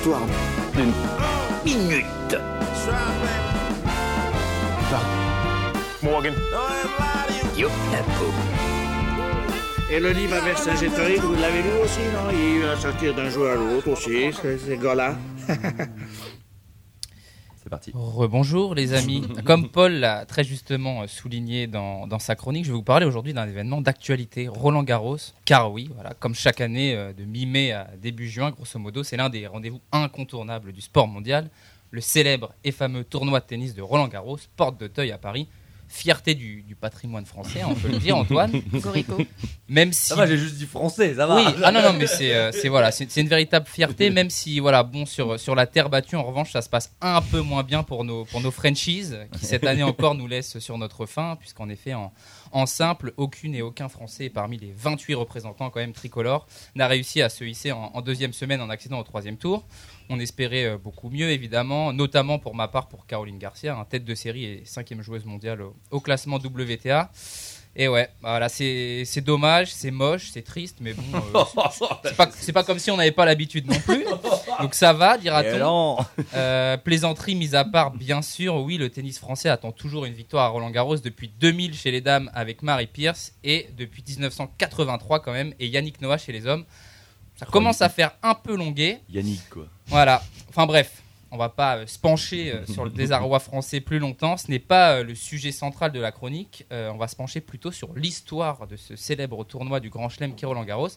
l'histoire d'une minute. Morgan. Youp, la peau. Et le livre avec Sagittarius, vous l'avez lu aussi, non? Il va sortir d'un jour à l'autre aussi, ce, ce gars-là. C'est parti. Rebonjour les amis. Comme Paul l'a très justement euh, souligné dans, dans sa chronique, je vais vous parler aujourd'hui d'un événement d'actualité, Roland Garros. Car oui, voilà, comme chaque année, euh, de mi-mai à début juin, grosso modo, c'est l'un des rendez-vous incontournables du sport mondial. Le célèbre et fameux tournoi de tennis de Roland Garros, porte d'Auteuil à Paris. Fierté du, du patrimoine français, on peut le dire, Antoine. Corico. Même si Ça va, j'ai juste dit français, ça va. oui, ah non, non, mais c'est euh, c'est- voilà, c'est c'est une véritable fierté, même si voilà, bon sur sur la terre battue, en revanche, ça se passe un peu moins bien pour nos pour nos franchises qui cette année encore nous laissent sur notre faim, puisqu'en effet en en simple, aucune et aucun Français parmi les 28 représentants quand même tricolores n'a réussi à se hisser en, en deuxième semaine en accédant au troisième tour. On espérait euh, beaucoup mieux, évidemment, notamment pour ma part pour Caroline Garcia, un tête de série et cinquième joueuse mondiale au, au classement WTA. Et ouais, voilà, c'est dommage, c'est moche, c'est triste, mais bon, euh, c'est pas, c'est pas comme si on n'avait pas l'habitude non plus. Donc ça va, dira-t-on. non. Euh, plaisanterie mise à part, bien sûr, oui, le tennis français attend toujours une victoire à Roland Garros depuis 2000 chez les dames avec Marie Pierce et depuis 1983 quand même, et Yannick Noah chez les hommes. Ça commence à faire un peu longuet. Yannick, quoi. Voilà. Enfin bref, on va pas euh, se pencher euh, sur le désarroi français plus longtemps. Ce n'est pas euh, le sujet central de la chronique. On va se pencher plutôt sur l'histoire de ce célèbre tournoi du Grand Chelem qui est Roland Garros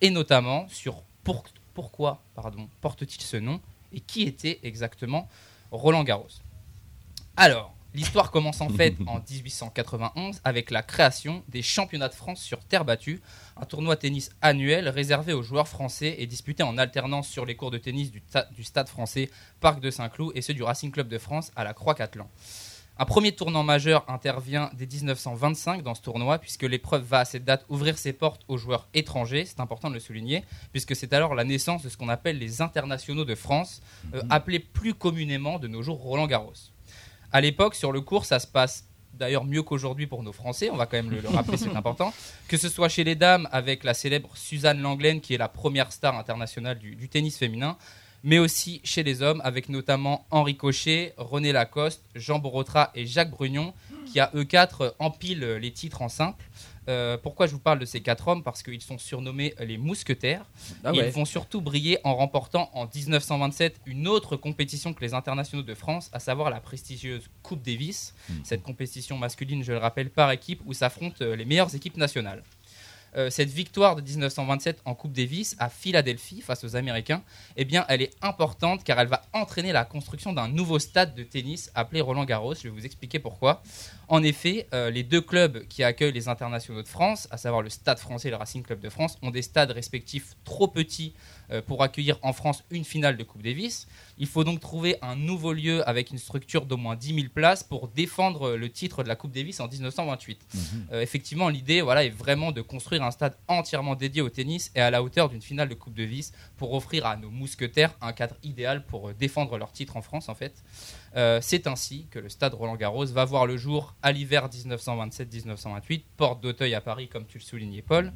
et notamment sur pour- pourquoi pardon, porte-t-il ce nom et qui était exactement Roland Garros? Alors, l'histoire commence en fait en 1891 avec la création des championnats de France sur terre battue, un tournoi tennis annuel réservé aux joueurs français et disputé en alternance sur les cours de tennis du Stade français, Parc de Saint-Cloud et ceux du Racing Club de France à la Croix-Catlan. Un premier tournant majeur intervient dès 1925 dans ce tournoi, puisque l'épreuve va à cette date ouvrir ses portes aux joueurs étrangers, c'est important de le souligner, puisque c'est alors la naissance de ce qu'on appelle les internationaux de France, euh, appelés plus communément de nos jours Roland Garros. À l'époque, sur le cours, ça se passe d'ailleurs mieux qu'aujourd'hui pour nos Français, on va quand même le, le rappeler, c'est important. Que ce soit chez les dames avec la célèbre Suzanne Langlaine, qui est la première star internationale du, du tennis féminin, mais aussi chez les hommes avec notamment Henri Cochet, René Lacoste, Jean Borotra et Jacques Brugnon, qui à eux quatre empilent les titres en simple. Euh, pourquoi je vous parle de ces quatre hommes? Parce qu'ils sont surnommés les mousquetaires. Ah Ils vont surtout briller en remportant en 1927 une autre compétition que les internationaux de France, à savoir la prestigieuse Coupe Davis. Cette compétition masculine, je le rappelle, par équipe où s'affrontent euh, les meilleures équipes nationales. Euh, cette victoire de 1927 en Coupe Davis à Philadelphie face aux Américains, eh bien, elle est importante car elle va entraîner la construction d'un nouveau stade de tennis appelé Roland Garros. Je vais vous expliquer pourquoi. En effet, euh, les deux clubs qui accueillent les internationaux de France, à savoir le Stade français et le Racing Club de France, ont des stades respectifs trop petits pour accueillir en France une finale de Coupe Davis. Il faut donc trouver un nouveau lieu avec une structure d'au moins 10 000 places pour défendre le titre de la Coupe Davis en 1928. Euh, effectivement, l'idée voilà, est vraiment de construire un stade entièrement dédié au tennis et à la hauteur d'une finale de Coupe Davis pour offrir à nos mousquetaires un cadre idéal pour euh, défendre leur titre en France en fait. Euh, C'est ainsi que le stade Roland Garros va voir le jour à l'hiver 1927-1928, porte d'Auteuil à Paris comme tu le soulignais Paul.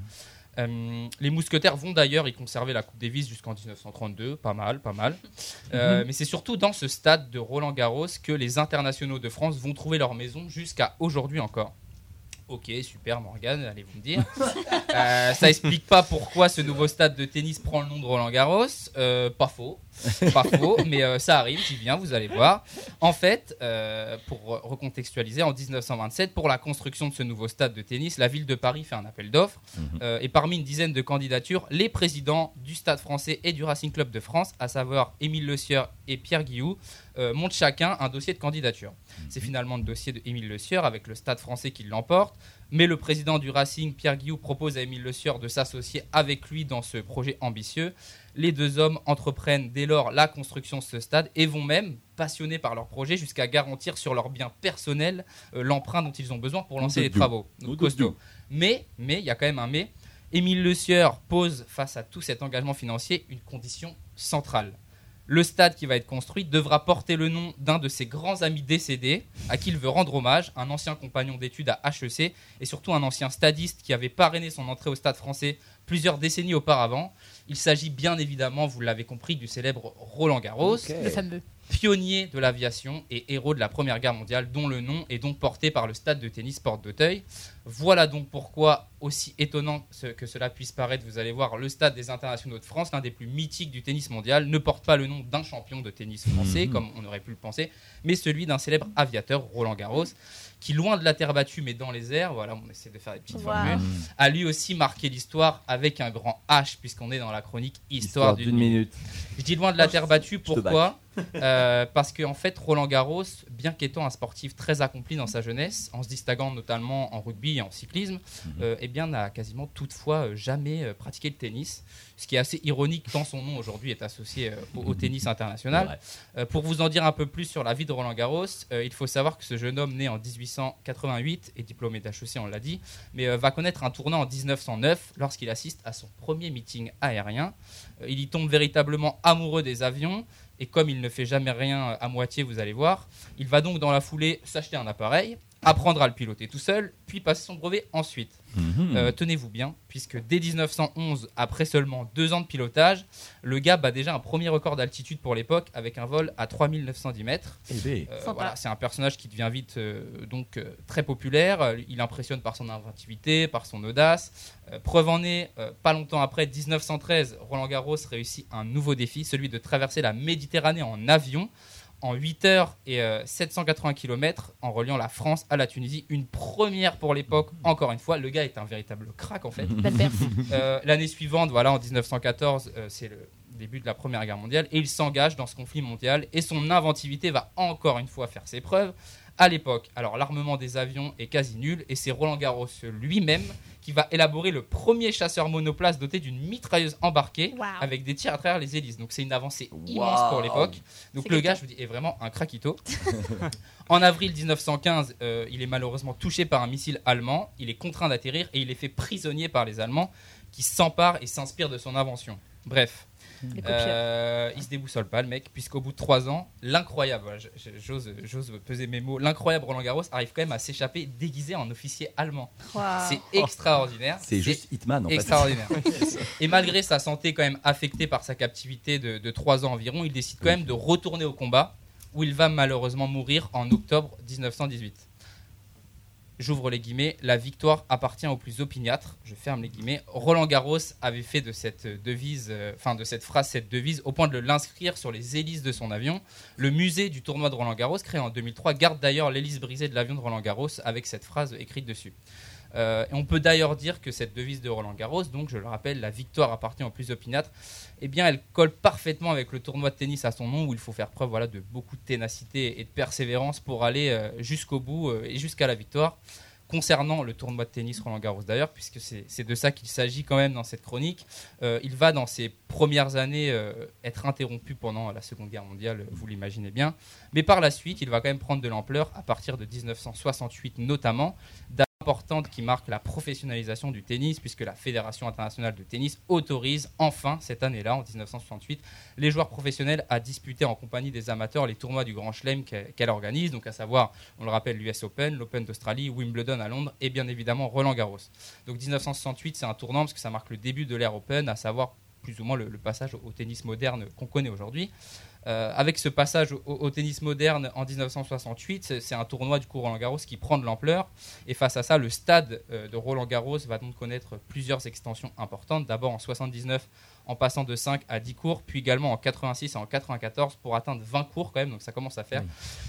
Euh, les mousquetaires vont d'ailleurs y conserver la Coupe Davis jusqu'en 1932, pas mal, pas mal. Euh, Mais c'est surtout dans ce stade de Roland Garros que les internationaux de France vont trouver leur maison jusqu'à aujourd'hui encore. Ok, super Morgane, allez vous me dire. Euh, ça explique pas pourquoi ce nouveau stade de tennis prend le nom de Roland Garros. Euh, pas faux, pas faux, mais euh, ça arrive, j'y viens, vous allez voir. En fait, euh, pour re- recontextualiser, en 1927, pour la construction de ce nouveau stade de tennis, la ville de Paris fait un appel d'offres. Euh, et parmi une dizaine de candidatures, les présidents du Stade français et du Racing Club de France, à savoir Émile Le Sieur et Pierre Guillou, montent chacun un dossier de candidature. C'est finalement le dossier de Émile Le Sieur avec le Stade français qui l'emporte. Mais le président du Racing, Pierre Guillou, propose à Émile Le Sieur de s'associer avec lui dans ce projet ambitieux. Les deux hommes entreprennent dès lors la construction de ce stade et vont même, passionnés par leur projet, jusqu'à garantir sur leur bien personnel euh, l'emprunt dont ils ont besoin pour lancer les travaux. Donc, costaud. Mais, mais, il y a quand même un mais. Émile Le Sieur pose face à tout cet engagement financier une condition centrale. Le stade qui va être construit devra porter le nom d'un de ses grands amis décédés, à qui il veut rendre hommage, un ancien compagnon d'études à HEC et surtout un ancien stadiste qui avait parrainé son entrée au stade français plusieurs décennies auparavant. Il s'agit bien évidemment, vous l'avez compris, du célèbre Roland Garros, Le fameux. pionnier de l'aviation et héros de la Première Guerre mondiale, dont le nom est donc porté par le stade de tennis Porte d'Auteuil. Voilà donc pourquoi, aussi étonnant que cela puisse paraître, vous allez voir, le stade des internationaux de France, l'un des plus mythiques du tennis mondial, ne porte pas le nom d'un champion de tennis français, Mhm. comme on aurait pu le penser, mais celui d'un célèbre aviateur, Roland Garros, qui, loin de la terre battue, mais dans les airs, voilà, on essaie de faire des petites Wow. formules, a lui aussi marqué l'histoire avec un grand H, puisqu'on est dans la chronique Histoire, Histoire d'une minute. je dis loin de la terre battue, pourquoi Euh, Parce qu'en fait, Roland Garros, bien qu'étant un sportif très accompli dans sa jeunesse, en se distinguant notamment en rugby en cyclisme, euh, eh bien, n'a quasiment toutefois euh, jamais euh, pratiqué le tennis. Ce qui est assez ironique tant son nom aujourd'hui est associé au, au tennis international. Ouais. Euh, pour vous en dire un peu plus sur la vie de Roland Garros, il faut savoir que ce jeune homme né en 1888 et diplômé d'HEC, on l'a dit, mais va connaître un tournant en 1909 lorsqu'il assiste à son premier meeting aérien. Il y tombe véritablement amoureux des avions et comme il ne fait jamais rien à moitié, vous allez voir, il va donc dans la foulée s'acheter un appareil, apprendre à le piloter tout seul, puis passer son brevet ensuite. Mhm. Euh, Tenez-vous bien, puisque dès 1911, après seulement deux ans de pilotage, le gars bat déjà un premier record d'altitude pour l'époque avec un vol à 3910 mètres. Eh ben, Euh, voilà, c'est un personnage qui devient vite euh, donc euh, très populaire. Il impressionne par son inventivité, par son audace. Euh, preuve en est, euh, pas longtemps après, 1913, Roland Garros réussit un nouveau défi, celui de traverser la Méditerranée en avion en 8 heures et euh, 780 km en reliant la France à la Tunisie. Une première pour l'époque, encore une fois. Le gars est un véritable crack en fait. Euh, L'année suivante, voilà, en 1914, euh, c'est le début de la Première Guerre mondiale, et il s'engage dans ce conflit mondial, et son inventivité va encore une fois faire ses preuves. À l'époque, alors l'armement des avions est quasi nul, et c'est Roland Garros lui-même qui va élaborer le premier chasseur monoplace doté d'une mitrailleuse embarquée Wow. avec des tirs à travers les hélices. Donc c'est une avancée Wow. immense pour l'époque. Donc le gars, je vous dis, est vraiment un craquito. en avril 1915, euh, il est malheureusement touché par un missile allemand. Il est contraint d'atterrir et il est fait prisonnier par les Allemands qui s'emparent et s'inspirent de son invention. Bref. Euh, il se déboussole pas le mec, puisqu'au bout de trois ans, l'incroyable, j'ose j'ose peser mes mots, l'incroyable Roland Garros arrive quand même à s'échapper déguisé en officier allemand. Wow. C'est extraordinaire. c'est juste Hitman en fait. Extraordinaire. Et malgré sa santé quand même affectée par sa captivité de, de 3 ans environ, il décide quand même de retourner au combat, où il va malheureusement mourir en octobre 1918. J'ouvre les guillemets, la victoire appartient aux plus opiniâtres. Je ferme les guillemets. Roland Garros avait fait de cette devise, euh, enfin de cette phrase, cette devise, au point de l'inscrire sur les hélices de son avion. Le musée du tournoi de Roland Garros, créé en 2003, garde d'ailleurs l'hélice brisée de l'avion de Roland Garros avec cette phrase écrite dessus. Euh, on peut d'ailleurs dire que cette devise de Roland Garros, donc je le rappelle, la victoire appartient aux plus opiniâtres, eh bien elle colle parfaitement avec le tournoi de tennis à son nom où il faut faire preuve voilà, de beaucoup de ténacité et de persévérance pour aller euh, jusqu'au bout euh, et jusqu'à la victoire. Concernant le tournoi de tennis Roland Garros d'ailleurs, puisque c'est de ça qu'il s'agit quand même dans cette chronique, il va dans ses premières années être interrompu pendant la Seconde Guerre mondiale, vous l'imaginez bien, mais par la suite il va quand même prendre de l'ampleur à partir de 1968 notamment, qui marque la professionnalisation du tennis, puisque la Fédération internationale de tennis autorise enfin cette année-là, en 1968, les joueurs professionnels à disputer en compagnie des amateurs les tournois du Grand Chelem qu'elle qu'elle organise, donc à savoir, on le rappelle, l'US Open, l'Open d'Australie, Wimbledon à Londres et bien évidemment Roland Garros. Donc 1968, c'est un tournant parce que ça marque le début de l'ère Open, à savoir plus ou moins le, passage au, tennis moderne qu'on connaît aujourd'hui. Euh, avec ce passage au, tennis moderne en 1968, c'est- c'est un tournoi du coup Roland Garros qui prend de l'ampleur. Et face à ça, le stade euh, de Roland Garros va donc connaître plusieurs extensions importantes. D'abord en 79, en passant de 5 à 10 cours, puis également en 86 et en 94 pour atteindre 20 cours quand même, donc ça commence à faire.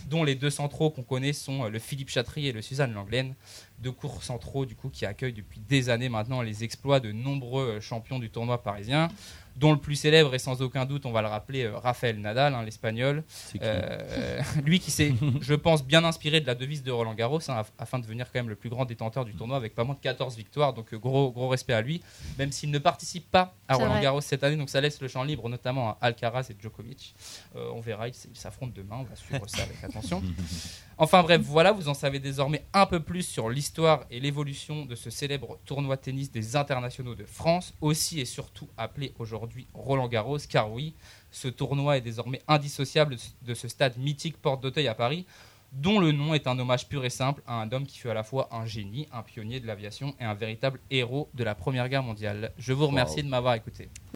Dont les deux centraux qu'on connaît sont euh, le Philippe Chatry et le Suzanne Langlaine. Deux cours centraux du coup qui accueillent depuis des années maintenant les exploits de nombreux euh, champions du tournoi parisien dont le plus célèbre est sans aucun doute, on va le rappeler, euh, Rafael Nadal, hein, l'espagnol. Euh, lui qui s'est, je pense, bien inspiré de la devise de Roland Garros hein, af- afin de devenir quand même le plus grand détenteur du tournoi avec pas moins de 14 victoires. Donc euh, gros, gros respect à lui, même s'il ne participe pas à Roland. Garros cette année. Donc ça laisse le champ libre notamment à Alcaraz et Djokovic. Euh, on verra, ils s'affrontent demain, on va suivre ça avec attention. Enfin bref, voilà, vous en savez désormais un peu plus sur l'histoire et l'évolution de ce célèbre tournoi de tennis des internationaux de France, aussi et surtout appelé aujourd'hui Roland Garros, car oui, ce tournoi est désormais indissociable de ce stade mythique Porte d'Auteuil à Paris, dont le nom est un hommage pur et simple à un homme qui fut à la fois un génie, un pionnier de l'aviation et un véritable héros de la Première Guerre mondiale. Je vous remercie Wow. de m'avoir écouté.